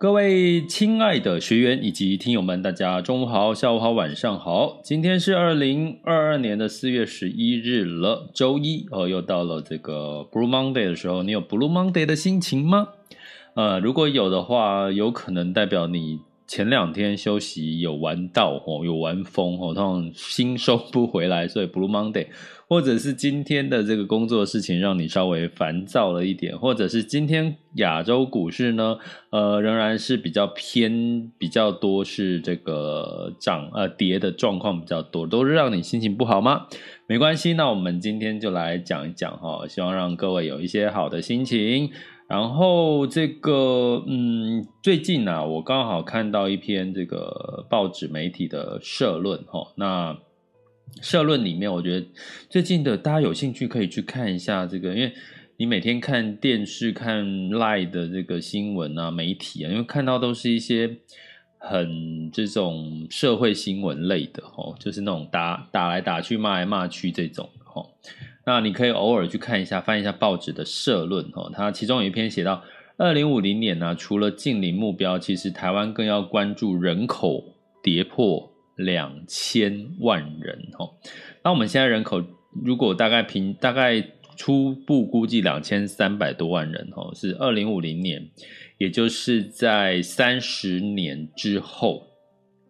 各位亲爱的学员以及听友们，大家中午好、下午好、晚上好。今天是二零二二年的四月十一日了，周一哦，又到了这个 Blue Monday 的时候。你有 Blue Monday 的心情吗？呃，如果有的话，有可能代表你前两天休息有玩到哦，有玩疯哦，通常心收不回来，所以 Blue Monday。或者是今天的这个工作事情让你稍微烦躁了一点，或者是今天亚洲股市呢，呃，仍然是比较偏比较多是这个涨呃跌的状况比较多，都是让你心情不好吗？没关系，那我们今天就来讲一讲哈，希望让各位有一些好的心情。然后这个嗯，最近呢，啊，我刚好看到一篇这个报纸媒体的社论哈，那。社论里面，我觉得最近的大家有兴趣可以去看一下这个，因为你每天看电视、看 Line 的这个新闻啊、媒体啊，因为看到都是一些很这种社会新闻类的哦，就是那种打打来打去、骂来骂去这种哦。那你可以偶尔去看一下，翻一下报纸的社论哦。它其中有一篇写到，二零五零年呢，除了近邻目标，其实台湾更要关注人口跌破。两千万人哦，那我们现在人口如果大概平大概初步估计两千三百多万人哦，是二零五零年，也就是在三十年之后，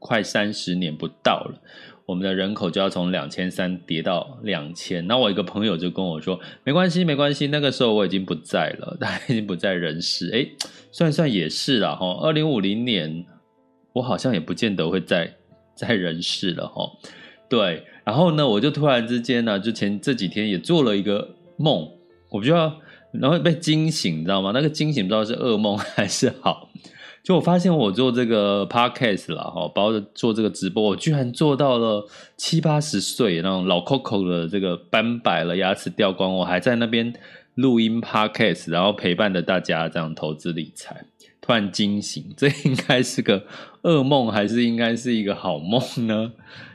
快三十年不到了，我们的人口就要从两千三跌到两千。那我一个朋友就跟我说，没关系，没关系，那个时候我已经不在了，他已经不在人世。哎，算一算也是啦哈，二零五零年我好像也不见得会在。在人世了哈，对，然后呢，我就突然之间呢，就前这几天也做了一个梦，我就要，然后被惊醒，你知道吗？那个惊醒不知道是噩梦还是好，就我发现我做这个 podcast 了哈，包括做这个直播，我居然做到了七八十岁那种老 Coco 的这个斑白了，牙齿掉光，我还在那边录音 podcast，然后陪伴着大家这样投资理财。突然惊醒，这应该是个噩梦，还是应该是一个好梦呢？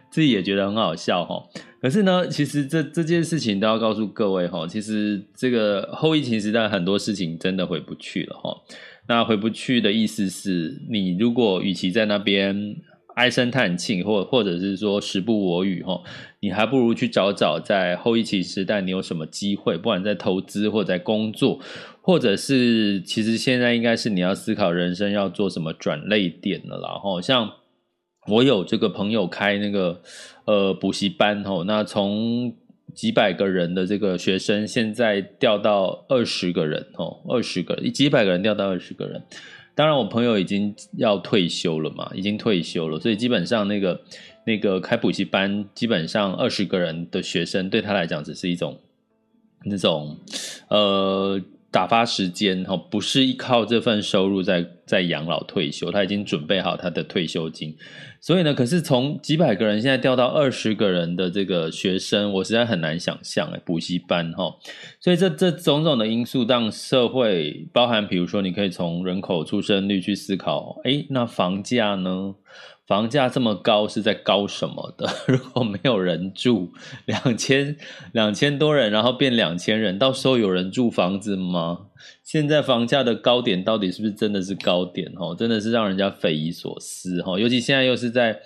自己也觉得很好笑哈。可是呢，其实这这件事情都要告诉各位哈，其实这个后疫情时代很多事情真的回不去了哈。那回不去的意思是你如果与其在那边。唉声叹气，或或者是说时不我与哈，你还不如去找找在后疫情时代你有什么机会，不管在投资或在工作，或者是其实现在应该是你要思考人生要做什么转捩点了啦。哈，像我有这个朋友开那个呃补习班吼，那从几百个人的这个学生，现在掉到二十个人哦，二十个，几百个人掉到二十个人。当然，我朋友已经要退休了嘛，已经退休了，所以基本上那个那个开补习班，基本上二十个人的学生对他来讲只是一种那种呃打发时间哈，不是依靠这份收入在在养老退休，他已经准备好他的退休金。所以呢，可是从几百个人现在掉到二十个人的这个学生，我实在很难想象，补习班哈，所以这这种种的因素让社会包含，比如说你可以从人口出生率去思考，诶，那房价呢？房价这么高是在高什么的？如果没有人住，两千两千多人，然后变两千人，到时候有人住房子吗？现在房价的高点到底是不是真的是高点？哦，真的是让人家匪夷所思哈！尤其现在又是在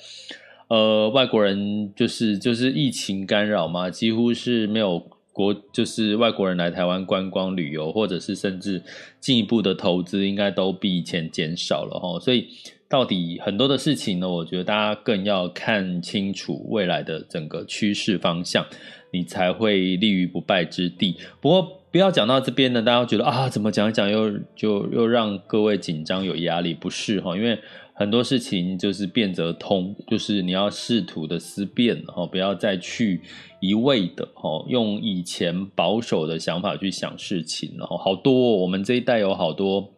呃，外国人就是就是疫情干扰嘛，几乎是没有国就是外国人来台湾观光旅游，或者是甚至进一步的投资，应该都比以前减少了齁。所以到底很多的事情呢，我觉得大家更要看清楚未来的整个趋势方向，你才会立于不败之地。不过不要讲到这边呢，大家觉得啊，怎么讲一讲又就又让各位紧张有压力？不是哈，因为。很多事情就是变则通，就是你要试图的思辨，哈，不要再去一味的，哈，用以前保守的想法去想事情，然后好多，我们这一代有好多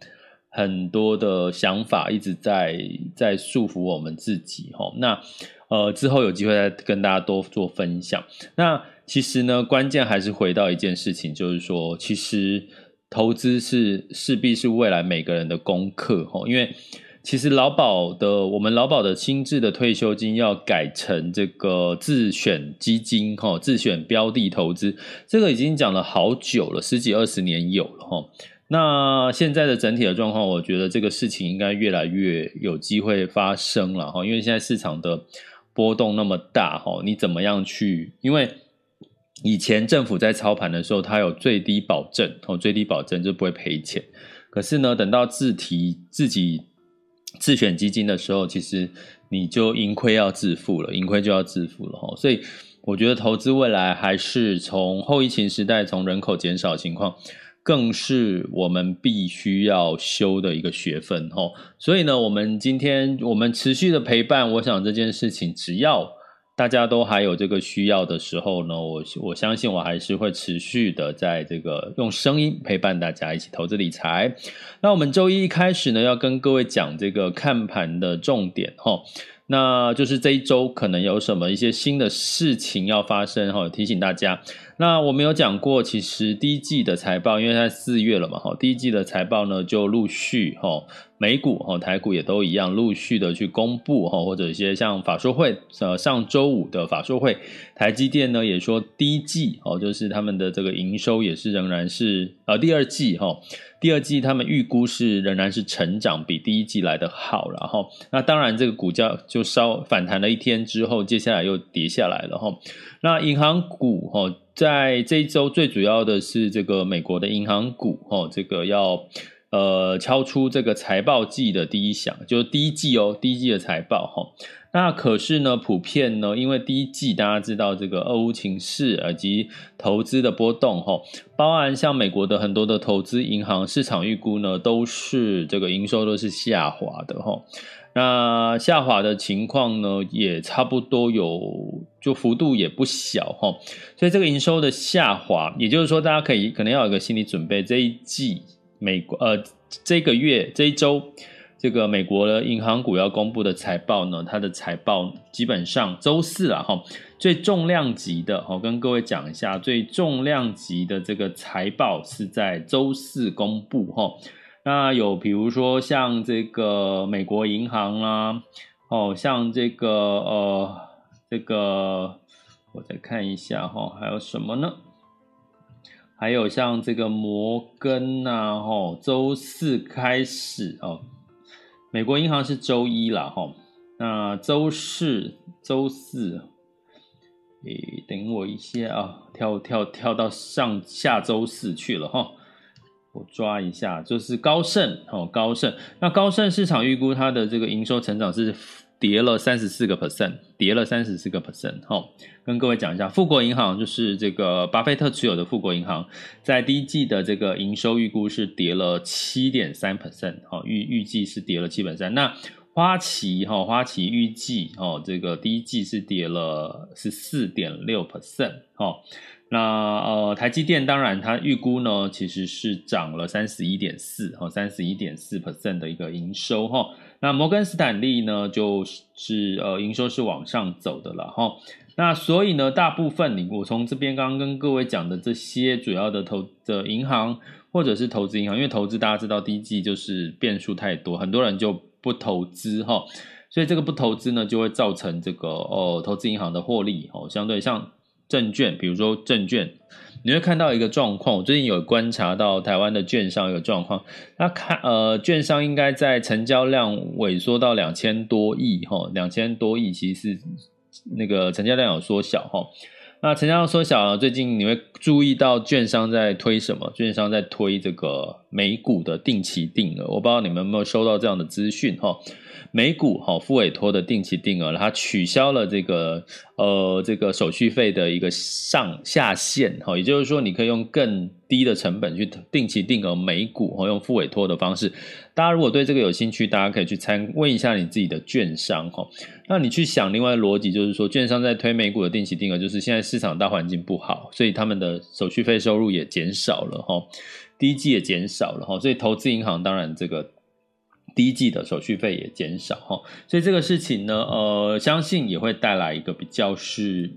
很多的想法一直在在束缚我们自己，哈，那呃之后有机会再跟大家多做分享。那其实呢，关键还是回到一件事情，就是说，其实投资是势必是未来每个人的功课，哈，因为。其实劳保的，我们劳保的新制的退休金要改成这个自选基金，哈，自选标的投资，这个已经讲了好久了，十几二十年有了，哈。那现在的整体的状况，我觉得这个事情应该越来越有机会发生了，哈，因为现在市场的波动那么大，哈，你怎么样去？因为以前政府在操盘的时候，它有最低保证，哦，最低保证就不会赔钱。可是呢，等到自提自己。自选基金的时候，其实你就盈亏要自负了，盈亏就要自负了哈。所以我觉得投资未来还是从后疫情时代，从人口减少情况，更是我们必须要修的一个学分哈。所以呢，我们今天我们持续的陪伴，我想这件事情只要。大家都还有这个需要的时候呢，我我相信我还是会持续的在这个用声音陪伴大家一起投资理财。那我们周一一开始呢，要跟各位讲这个看盘的重点哈，那就是这一周可能有什么一些新的事情要发生哈，提醒大家。那我们有讲过，其实第一季的财报，因为在四月了嘛，哈，第一季的财报呢就陆续哈，美股哈、台股也都一样，陆续的去公布哈，或者一些像法说会，呃，上周五的法说会，台积电呢也说第一季哦，就是他们的这个营收也是仍然是呃第二季哈，第二季他们预估是仍然是成长，比第一季来的好，然后那当然这个股价就稍反弹了一天之后，接下来又跌下来了哈，那银行股哈。在这一周，最主要的是这个美国的银行股，哦，这个要呃敲出这个财报季的第一响，就是第一季哦，第一季的财报哈。那可是呢，普遍呢，因为第一季大家知道这个俄乌情势以及投资的波动哈，包含像美国的很多的投资银行市场预估呢，都是这个营收都是下滑的哈。那下滑的情况呢，也差不多有，就幅度也不小哈，所以这个营收的下滑，也就是说，大家可以可能要有一个心理准备，这一季美国呃这个月这一周，这个美国的银行股要公布的财报呢，它的财报基本上周四了哈，最重量级的，我跟各位讲一下，最重量级的这个财报是在周四公布哈。那有比如说像这个美国银行啦，哦，像这个呃，这个我再看一下哈，还有什么呢？还有像这个摩根呐，哈，周四开始哦，美国银行是周一啦，哈，那周四、周四，诶，等我一下啊，跳跳跳到上下周四去了哈。我抓一下，就是高盛哦，高盛。那高盛市场预估它的这个营收成长是跌了三十四个 percent，跌了三十四个 percent。哈，跟各位讲一下，富国银行就是这个巴菲特持有的富国银行，在第一季的这个营收预估是跌了七点三 percent。哈，预预计是跌了七点三。那花旗哈，花旗预计哦，这个第一季是跌了十四点六 percent。哈。那呃，台积电当然它预估呢，其实是涨了三十一点四哈，三十一点四 percent 的一个营收哈。那摩根斯坦利呢，就是呃营收是往上走的了哈。那所以呢，大部分你我从这边刚刚跟各位讲的这些主要的投的银行或者是投资银行，因为投资大家知道第一季就是变数太多，很多人就不投资哈，所以这个不投资呢，就会造成这个哦投资银行的获利哦相对像。证券，比如说证券，你会看到一个状况。我最近有观察到台湾的券商有状况，那看呃，券商应该在成交量萎缩到两千多亿哈，两千多亿其实是那个成交量有缩小哈。那成交量缩小了，最近你会注意到券商在推什么？券商在推这个美股的定期定额，我不知道你们有没有收到这样的资讯哈。美股哈付委托的定期定额，它取消了这个呃这个手续费的一个上下限哈，也就是说你可以用更低的成本去定期定额美股哈，用付委托的方式。大家如果对这个有兴趣，大家可以去参问一下你自己的券商哈。那你去想另外的逻辑，就是说券商在推美股的定期定额，就是现在市场大环境不好，所以他们的手续费收入也减少了哈，第一季也减少了哈，所以投资银行当然这个。第一季的手续费也减少哈，所以这个事情呢，呃，相信也会带来一个比较是，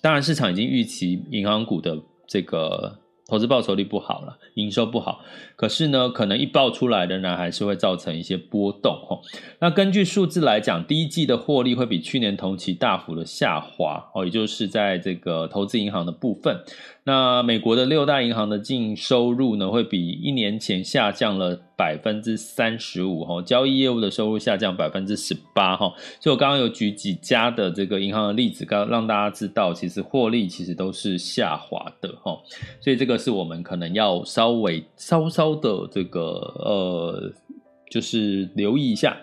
当然市场已经预期银行股的这个投资报酬率不好了，营收不好，可是呢，可能一爆出来仍然，还是会造成一些波动哈。那根据数字来讲，第一季的获利会比去年同期大幅的下滑哦，也就是在这个投资银行的部分。那美国的六大银行的净收入呢，会比一年前下降了百分之三十五哈，交易业务的收入下降百分之十八哈。所以我刚刚有举几家的这个银行的例子，刚让大家知道，其实获利其实都是下滑的哈。所以这个是我们可能要稍微稍稍的这个呃，就是留意一下。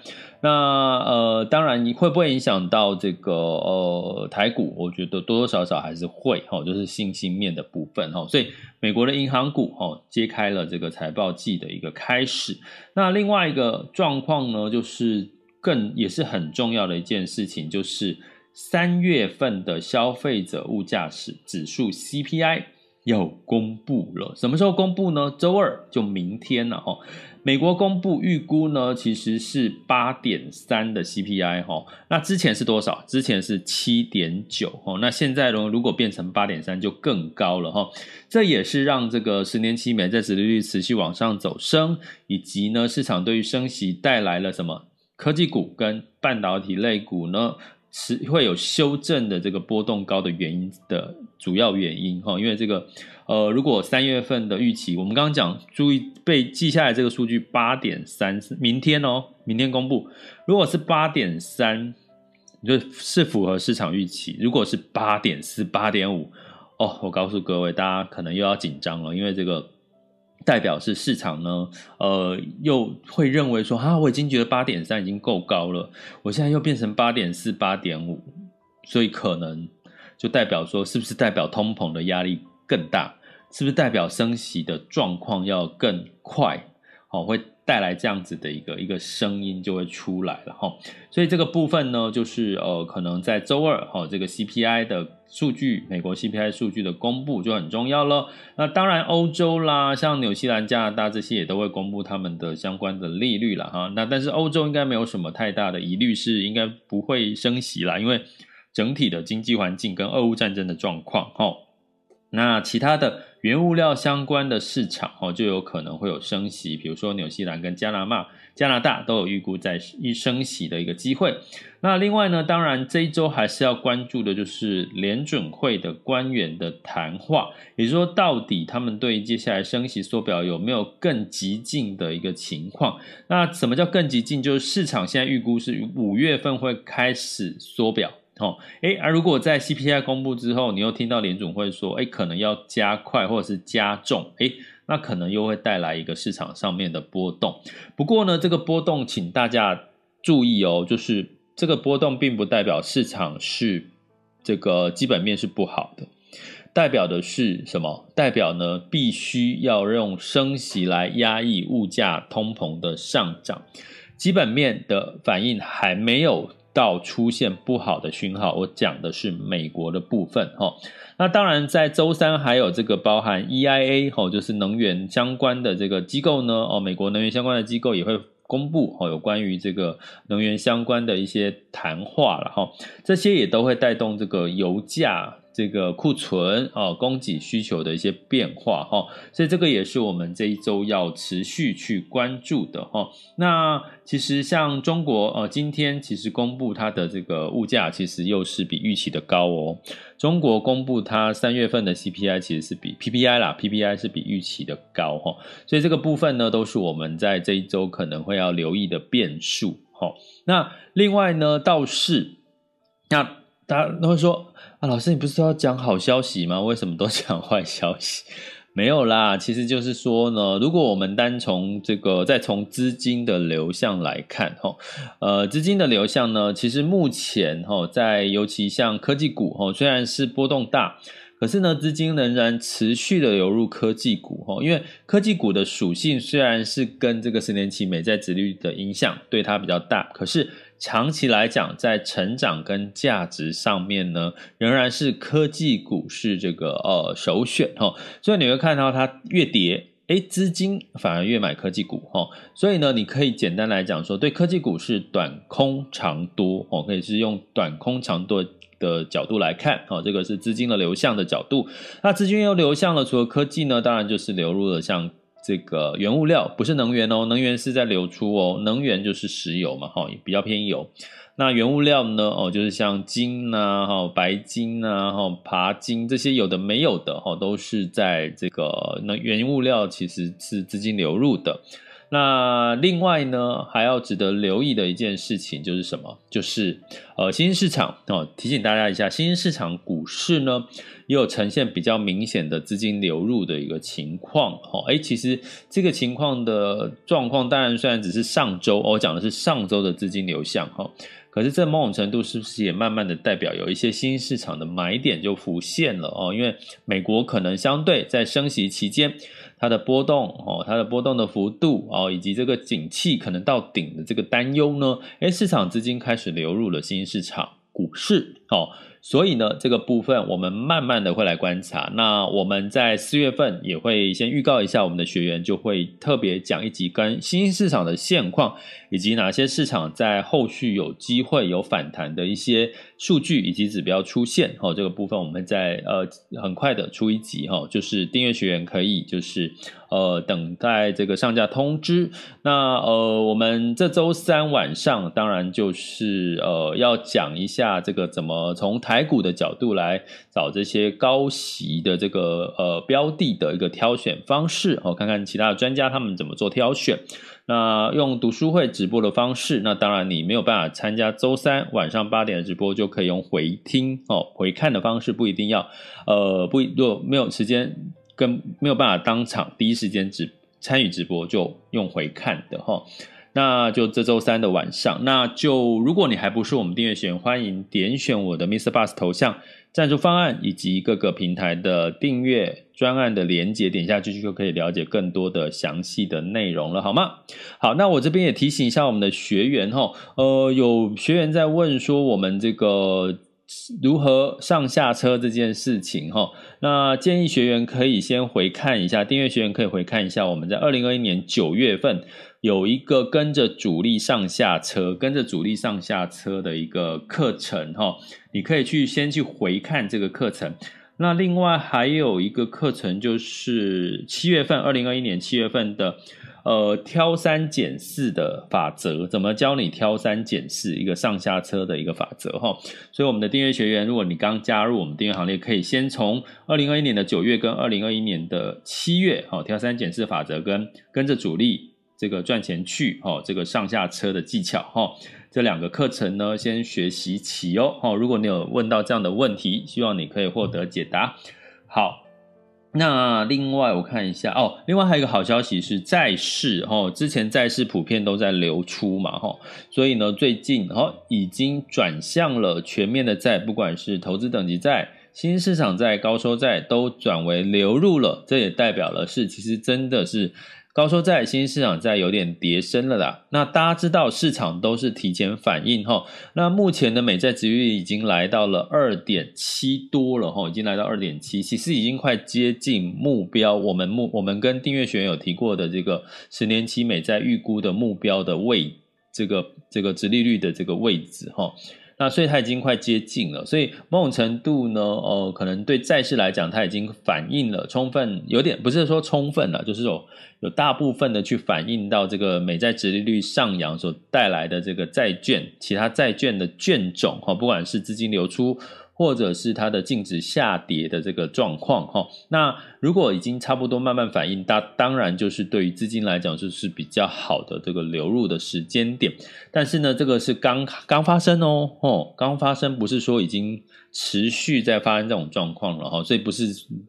那呃，当然你会不会影响到这个呃台股？我觉得多多少少还是会哈，就是信心面的部分哈。所以美国的银行股哈，揭开了这个财报季的一个开始。那另外一个状况呢，就是更也是很重要的一件事情，就是三月份的消费者物价指指数 CPI 要公布了。什么时候公布呢？周二就明天了哈。美国公布预估呢，其实是八点三的 CPI 哈，那之前是多少？之前是七点九哈，那现在呢，如果变成八点三就更高了哈，这也是让这个十年期美债殖利率持续往上走升，以及呢，市场对于升息带来了什么科技股跟半导体类股呢？是会有修正的这个波动高的原因的主要原因哈，因为这个呃，如果三月份的预期，我们刚刚讲，注意被记下来这个数据八点三，明天哦，明天公布，如果是八点三，就是符合市场预期；如果是八点四、八点五，哦，我告诉各位，大家可能又要紧张了，因为这个。代表是市场呢，呃，又会认为说，啊，我已经觉得八点三已经够高了，我现在又变成八点四、八点五，所以可能就代表说，是不是代表通膨的压力更大？是不是代表升息的状况要更快？哦，会。带来这样子的一个一个声音就会出来了哈，所以这个部分呢，就是呃，可能在周二哈，这个 CPI 的数据，美国 CPI 数据的公布就很重要了。那当然，欧洲啦，像纽西兰、加拿大这些也都会公布他们的相关的利率了哈。那但是欧洲应该没有什么太大的疑虑，是应该不会升息啦，因为整体的经济环境跟俄乌战争的状况哈。那其他的。原物料相关的市场哦，就有可能会有升息，比如说纽西兰跟加拿大、加拿大都有预估在一升息的一个机会。那另外呢，当然这一周还是要关注的就是联准会的官员的谈话，也就是说，到底他们对接下来升息缩表有没有更激进的一个情况？那什么叫更激进？就是市场现在预估是五月份会开始缩表。哦，诶，而如果在 CPI 公布之后，你又听到联总会说，诶，可能要加快或者是加重，诶，那可能又会带来一个市场上面的波动。不过呢，这个波动，请大家注意哦，就是这个波动并不代表市场是这个基本面是不好的，代表的是什么？代表呢，必须要用升息来压抑物价通膨的上涨，基本面的反应还没有。到出现不好的讯号，我讲的是美国的部分哈。那当然，在周三还有这个包含 EIA 哈，就是能源相关的这个机构呢哦，美国能源相关的机构也会公布哦，有关于这个能源相关的一些谈话了哈。这些也都会带动这个油价这个库存啊，供给需求的一些变化哈，所以这个也是我们这一周要持续去关注的哈。那其实像中国呃，今天其实公布它的这个物价，其实又是比预期的高哦。中国公布它三月份的 CPI 其实是比 PPI 啦，PPI 是比预期的高哈，所以这个部分呢，都是我们在这一周可能会要留意的变数哈。那另外呢，倒是那。大家都会说啊，老师，你不是说要讲好消息吗？为什么都讲坏消息？没有啦，其实就是说呢，如果我们单从这个再从资金的流向来看，哈，呃，资金的流向呢，其实目前哈，在尤其像科技股哈，虽然是波动大，可是呢，资金仍然持续的流入科技股哈，因为科技股的属性虽然是跟这个十年期美债殖率的影响对它比较大，可是。长期来讲，在成长跟价值上面呢，仍然是科技股是这个呃首选哈。所以你会看到它越跌，哎，资金反而越买科技股哈。所以呢，你可以简单来讲说，对科技股是短空长多哦，可以是用短空长多的角度来看哦。这个是资金的流向的角度。那资金又流向了，除了科技呢，当然就是流入了像。这个原物料不是能源哦，能源是在流出哦，能源就是石油嘛，哈也，比较偏油。那原物料呢，哦，就是像金呐，哈，白金呐，哈，钯金这些有的没有的，哈，都是在这个那原物料其实是资金流入的。那另外呢，还要值得留意的一件事情就是什么？就是呃，新兴市场哦，提醒大家一下，新兴市场股市呢，也有呈现比较明显的资金流入的一个情况哦。诶，其实这个情况的状况，当然虽然只是上周，我讲的是上周的资金流向哈，可是这某种程度是不是也慢慢的代表有一些新兴市场的买点就浮现了哦？因为美国可能相对在升息期间。它的波动哦，它的波动的幅度哦，以及这个景气可能到顶的这个担忧呢，诶，市场资金开始流入了新市场股市哦。所以呢，这个部分我们慢慢的会来观察。那我们在四月份也会先预告一下，我们的学员就会特别讲一集跟新兴市场的现况，以及哪些市场在后续有机会有反弹的一些数据以及指标出现。哦，这个部分我们在呃很快的出一集哈，就是订阅学员可以就是。呃，等待这个上架通知。那呃，我们这周三晚上当然就是呃，要讲一下这个怎么从台股的角度来找这些高息的这个呃标的的一个挑选方式。哦，看看其他的专家他们怎么做挑选。那用读书会直播的方式，那当然你没有办法参加周三晚上八点的直播，就可以用回听哦，回看的方式，不一定要呃不，如果没有时间。跟没有办法当场第一时间直参与直播，就用回看的哈。那就这周三的晚上，那就如果你还不是我们订阅学员，欢迎点选我的 Mr. Bus 头像赞助方案以及各个平台的订阅专案的连结，点下去就可以了解更多的详细的内容了，好吗？好，那我这边也提醒一下我们的学员哈，呃，有学员在问说我们这个。如何上下车这件事情哈，那建议学员可以先回看一下，订阅学员可以回看一下，我们在二零二一年九月份有一个跟着主力上下车，跟着主力上下车的一个课程哈，你可以去先去回看这个课程。那另外还有一个课程就是七月份，二零二一年七月份的。呃，挑三拣四的法则，怎么教你挑三拣四一个上下车的一个法则哈？所以我们的订阅学员，如果你刚加入我们订阅行列，可以先从二零二一年的九月跟二零二一年的七月，哦，挑三拣四法则跟跟着主力这个赚钱去，哦，这个上下车的技巧，哈，这两个课程呢，先学习起哦，哦，如果你有问到这样的问题，希望你可以获得解答，好。那另外我看一下哦，另外还有一个好消息是债市哦，之前债市普遍都在流出嘛哈，所以呢最近哦已经转向了全面的债，不管是投资等级债、新市场债、高收债都转为流入了，这也代表了是其实真的是。高收债、新兴市场债有点跌深了啦。那大家知道市场都是提前反应哈。那目前的美债殖利率已经来到了二点七多了哈，已经来到二点七，其实已经快接近目标。我们目我们跟订阅学员有提过的这个十年期美债预估的目标的位，这个这个殖利率的这个位置哈。那所以它已经快接近了，所以某种程度呢，呃，可能对债市来讲，它已经反映了充分，有点不是说充分了，就是有有大部分的去反映到这个美债殖利率上扬所带来的这个债券，其他债券的券种哈，不管是资金流出。或者是它的净值下跌的这个状况哈，那如果已经差不多慢慢反应，当当然就是对于资金来讲就是比较好的这个流入的时间点，但是呢，这个是刚刚发生哦，哦，刚发生不是说已经。持续在发生这种状况了哈，所以不是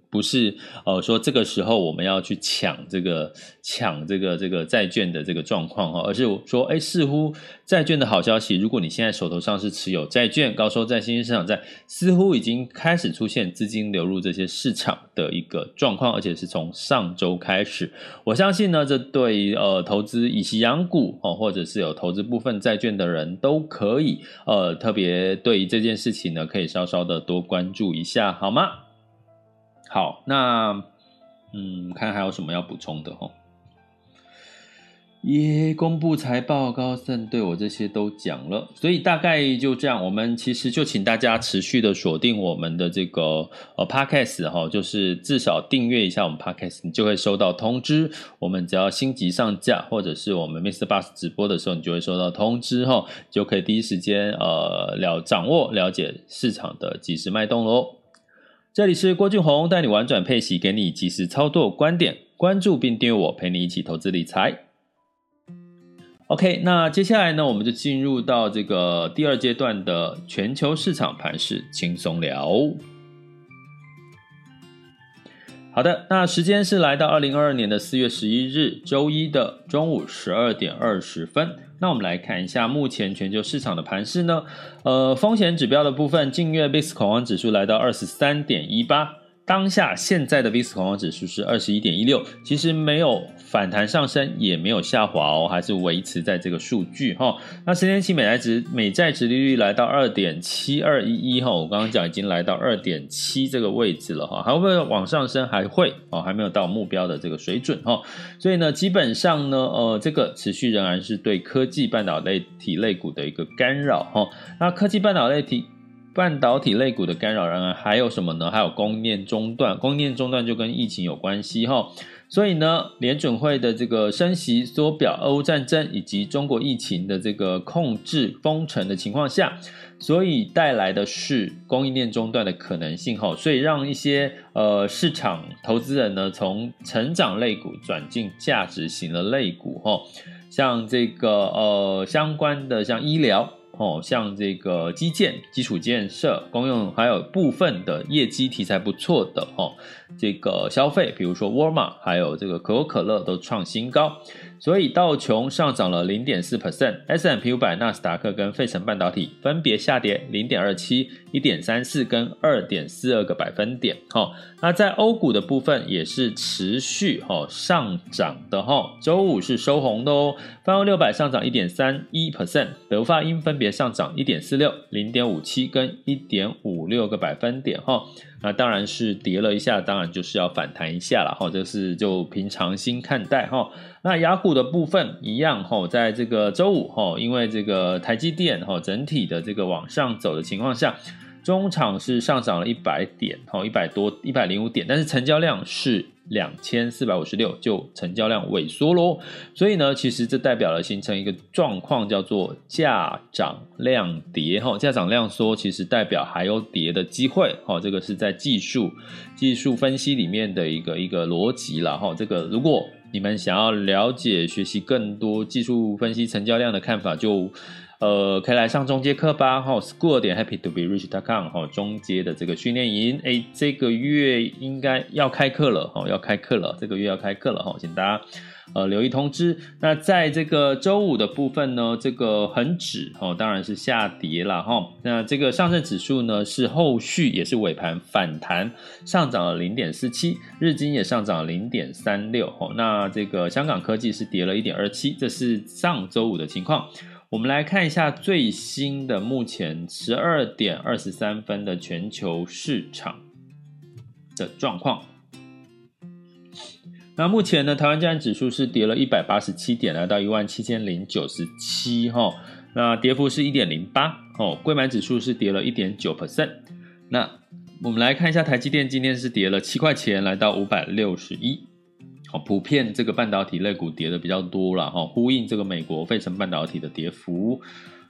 不是呃说这个时候我们要去抢这个抢这个这个债券的这个状况哈，而是说哎，似乎债券的好消息，如果你现在手头上是持有债券、高收债、新兴市场债，似乎已经开始出现资金流入这些市场的一个状况，而且是从上周开始。我相信呢，这对呃投资以息养股哦，或者是有投资部分债券的人都可以呃特别对于这件事情呢，可以稍稍。的多关注一下好吗？好，那嗯，看还有什么要补充的哦？耶，公布财报，高盛对我这些都讲了，所以大概就这样。我们其实就请大家持续的锁定我们的这个呃 Podcast 哈，就是至少订阅一下我们 Podcast，你就会收到通知。我们只要新集上架，或者是我们 Mr. Bus 直播的时候，你就会收到通知哈，就可以第一时间呃了掌握了解市场的即时脉动喽。这里是郭俊宏带你玩转配息，给你即时操作观点，关注并订阅我，陪你一起投资理财。OK，那接下来呢，我们就进入到这个第二阶段的全球市场盘势轻松聊。好的，那时间是来到二零二二年的四月十一日周一的中午十二点二十分。那我们来看一下目前全球市场的盘势呢。呃，风险指标的部分，近月 VIX 恐慌指数来到二十三点一八。当下现在的 VIX 恐慌指数是二十一点一六，其实没有反弹上升，也没有下滑哦，还是维持在这个数据哈。那十年期美债值美债值利率来到二点七二一一哈，我刚刚讲已经来到二点七这个位置了哈，还会不会往上升？还会哦，还没有到目标的这个水准哈。所以呢，基本上呢，呃，这个持续仍然是对科技半导体类股的一个干扰哈。那科技半导体。半导体类股的干扰，然而还有什么呢？还有供应链中断，供应链中断就跟疫情有关系哈。所以呢，联准会的这个升息缩表、俄乌战争以及中国疫情的这个控制封城的情况下，所以带来的是供应链中断的可能性哈。所以让一些呃市场投资人呢，从成长类股转进价值型的类股哈，像这个呃相关的像医疗。哦，像这个基建、基础建设、公用，还有部分的业绩题材不错的哦，这个消费，比如说沃尔玛，还有这个可口可乐都创新高。所以道琼上涨了零点四 percent，S&P 五百、纳斯达克跟费城半导体分别下跌零点二七、一点三四跟二点四二个百分点。哈，那在欧股的部分也是持续哈上涨的哈，周五是收红的哦，泛欧六百上涨一点三一 percent，德法英分别上涨一点四六、零点五七跟一点五六个百分点哈。那当然是跌了一下，当然就是要反弹一下了哈，这是就平常心看待哈。那雅虎的部分一样哈，在这个周五哈，因为这个台积电哈整体的这个往上走的情况下，中场是上涨了一百点哈，一百多一百零五点，但是成交量是两千四百五十六，就成交量萎缩喽。所以呢，其实这代表了形成一个状况，叫做价涨量跌哈，价涨量缩，其实代表还有跌的机会哈。这个是在技术技术分析里面的一个一个逻辑了哈。这个如果你们想要了解、学习更多技术分析、成交量的看法，就呃可以来上中阶课吧。哈，school 点 happy to be rich dot com 哈，中阶的这个训练营，哎，这个月应该要开课了哈，要开课了，这个月要开课了哈，请大家。呃，留意通知。那在这个周五的部分呢，这个恒指哦，当然是下跌了哈。那这个上证指数呢，是后续也是尾盘反弹，上涨了零点四七，日经也上涨了零点三六。那这个香港科技是跌了一点二七，这是上周五的情况。我们来看一下最新的目前十二点二十三分的全球市场的状况。那目前呢，台湾加权指数是跌了一百八十七点，来到一万七千零九十七哈。那跌幅是一点零八哦，柜买指数是跌了一点九 percent。那我们来看一下台积电今天是跌了七块钱，来到五百六十一。好，普遍这个半导体类股跌的比较多了哈，呼应这个美国费城半导体的跌幅。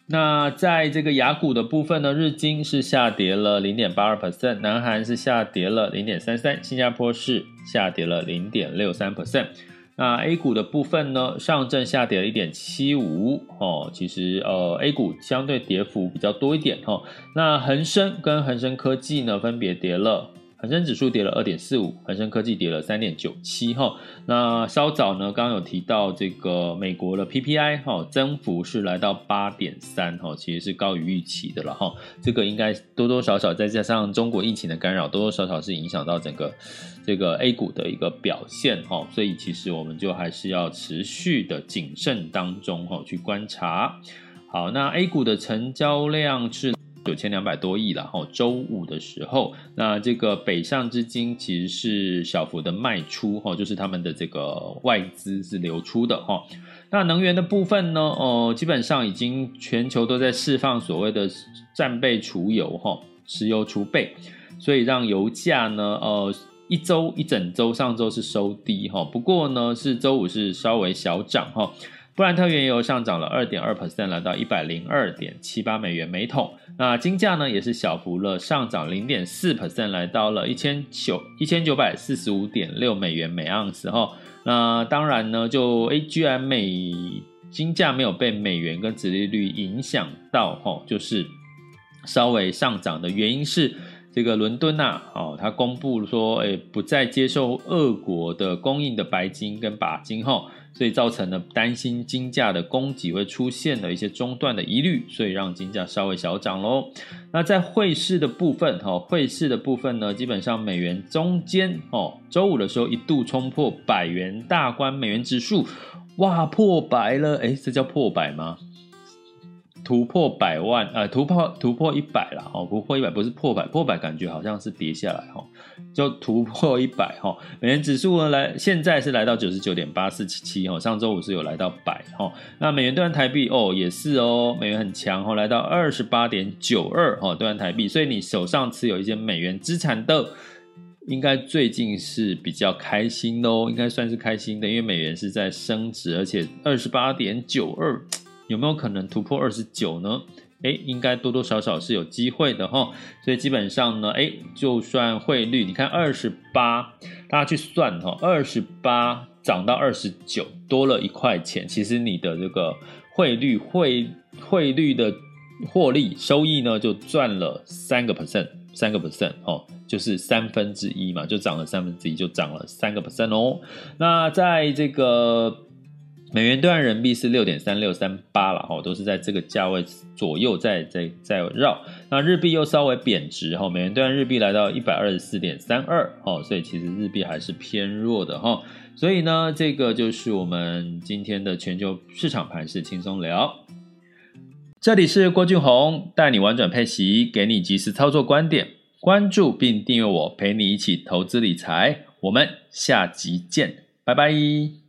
那在这个雅股的部分呢，日经是下跌了零点八二 percent，南韩是下跌了零点三三，新加坡是下跌了零点六三 percent。那 A 股的部分呢，上证下跌了一点七五哦，其实呃 A 股相对跌幅比较多一点哦。那恒生跟恒生科技呢，分别跌了。恒生指数跌了二点四五，恒生科技跌了三点九七哈。那稍早呢，刚刚有提到这个美国的 PPI 哈，增幅是来到八点三哈，其实是高于预期的了哈。这个应该多多少少再加上中国疫情的干扰，多多少少是影响到整个这个 A 股的一个表现哈。所以其实我们就还是要持续的谨慎当中哈去观察。好，那 A 股的成交量是。九千两百多亿了哈，周五的时候，那这个北上资金其实是小幅的卖出哈，就是他们的这个外资是流出的哈。那能源的部分呢，哦，基本上已经全球都在释放所谓的战备储油哈，石油储备，所以让油价呢，呃，一周一整周上周是收低哈，不过呢是周五是稍微小涨哈。布兰特原油上涨了二点二 percent，来到一百零二点七八美元每桶。那金价呢，也是小幅了上涨零点四 percent，来到了一千九一千九百四十五点六美元每盎司哈。那当然呢，就 A G M 美金价没有被美元跟殖利率影响到哈，就是稍微上涨的原因是这个伦敦呐，哦，它公布说，哎，不再接受俄国的供应的白金跟钯金哈。所以造成了担心金价的供给会出现的一些中断的疑虑，所以让金价稍微小涨喽。那在汇市的部分，哈，汇市的部分呢，基本上美元中间，哦，周五的时候一度冲破百元大关，美元指数，哇，破百了，诶，这叫破百吗？突破百万，呃，突破突破一百了，哦，突破一百不是破百，破百感觉好像是跌下来，哈，就突破一百，哈，美元指数呢来，现在是来到九十九点八四七七，哈，上周五是有来到百，哈，那美元兑换台币，哦，也是哦，美元很强，哈，来到二十八点九二，哈，兑换台币，所以你手上持有一些美元资产的，应该最近是比较开心的哦，应该算是开心的，因为美元是在升值，而且二十八点九二。有没有可能突破二十九呢？诶，应该多多少少是有机会的哈。所以基本上呢，诶，就算汇率，你看二十八，大家去算哈，二十八涨到二十九，多了一块钱，其实你的这个汇率汇汇率的获利收益呢，就赚了三个 percent，三个 percent 哦，就是三分之一嘛，就涨了三分之一，就涨了三个 percent 哦。那在这个。美元兑换人民币是六点三六三八了哈，都是在这个价位左右在在在绕。那日币又稍微贬值哈，美元兑换日币来到一百二十四点三二哈，所以其实日币还是偏弱的哈。所以呢，这个就是我们今天的全球市场盘势轻松聊。这里是郭俊宏，带你玩转配息，给你及时操作观点，关注并订阅我，陪你一起投资理财。我们下集见，拜拜。